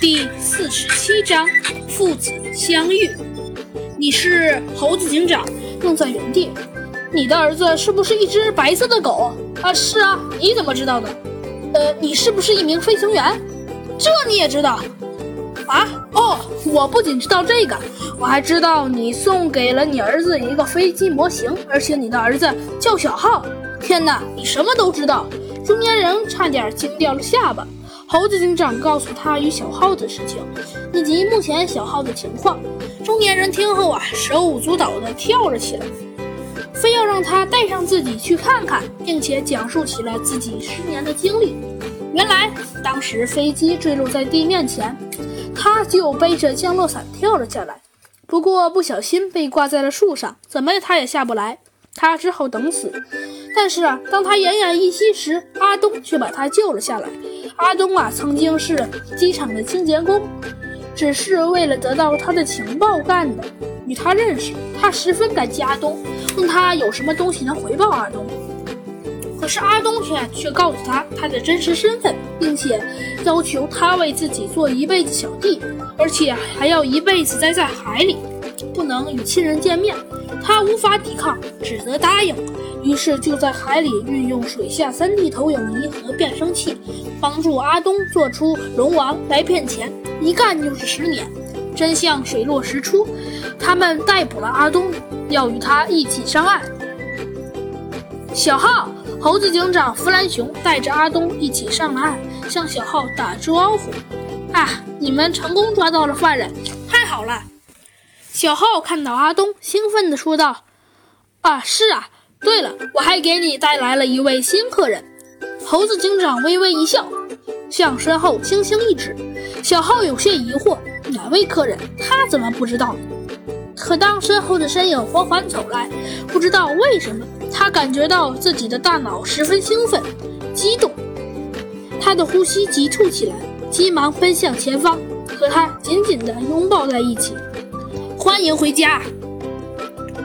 第四十七章父子相遇。你是猴子警长，愣在原地。你的儿子是不是一只白色的狗？啊，是啊。你怎么知道的？呃，你是不是一名飞行员？这你也知道？啊，哦，我不仅知道这个，我还知道你送给了你儿子一个飞机模型，而且你的儿子叫小浩。天哪，你什么都知道！中年人差点惊掉了下巴。猴子警长告诉他与小浩的事情，以及目前小浩的情况。中年人听后啊，手舞足蹈地跳了起来，非要让他带上自己去看看，并且讲述起了自己十年的经历。原来，当时飞机坠落在地面前，他就背着降落伞跳了下来，不过不小心被挂在了树上，怎么他也下不来，他只好等死。但是啊，当他奄奄一息时，阿东却把他救了下来。阿东啊，曾经是机场的清洁工，只是为了得到他的情报干的。与他认识，他十分感激阿东，问他有什么东西能回报阿东。可是阿东却却告诉他他的真实身份，并且要求他为自己做一辈子小弟，而且还要一辈子待在海里，不能与亲人见面。他无法抵抗，只得答应。于是就在海里运用水下 3D 投影仪和变声器，帮助阿东做出龙王来骗钱，一干就是十年。真相水落石出，他们逮捕了阿东，要与他一起上岸。小浩，猴子警长弗兰熊带着阿东一起上了岸，向小浩打招呼：“啊，你们成功抓到了犯人，太好了！”小浩看到阿东，兴奋地说道：“啊，是啊。”对了，我还给你带来了一位新客人。猴子警长微微一笑，向身后轻轻一指。小浩有些疑惑，哪位客人？他怎么不知道？可当身后的身影缓缓走来，不知道为什么，他感觉到自己的大脑十分兴奋、激动，他的呼吸急促起来，急忙奔向前方，和他紧紧地拥抱在一起。欢迎回家。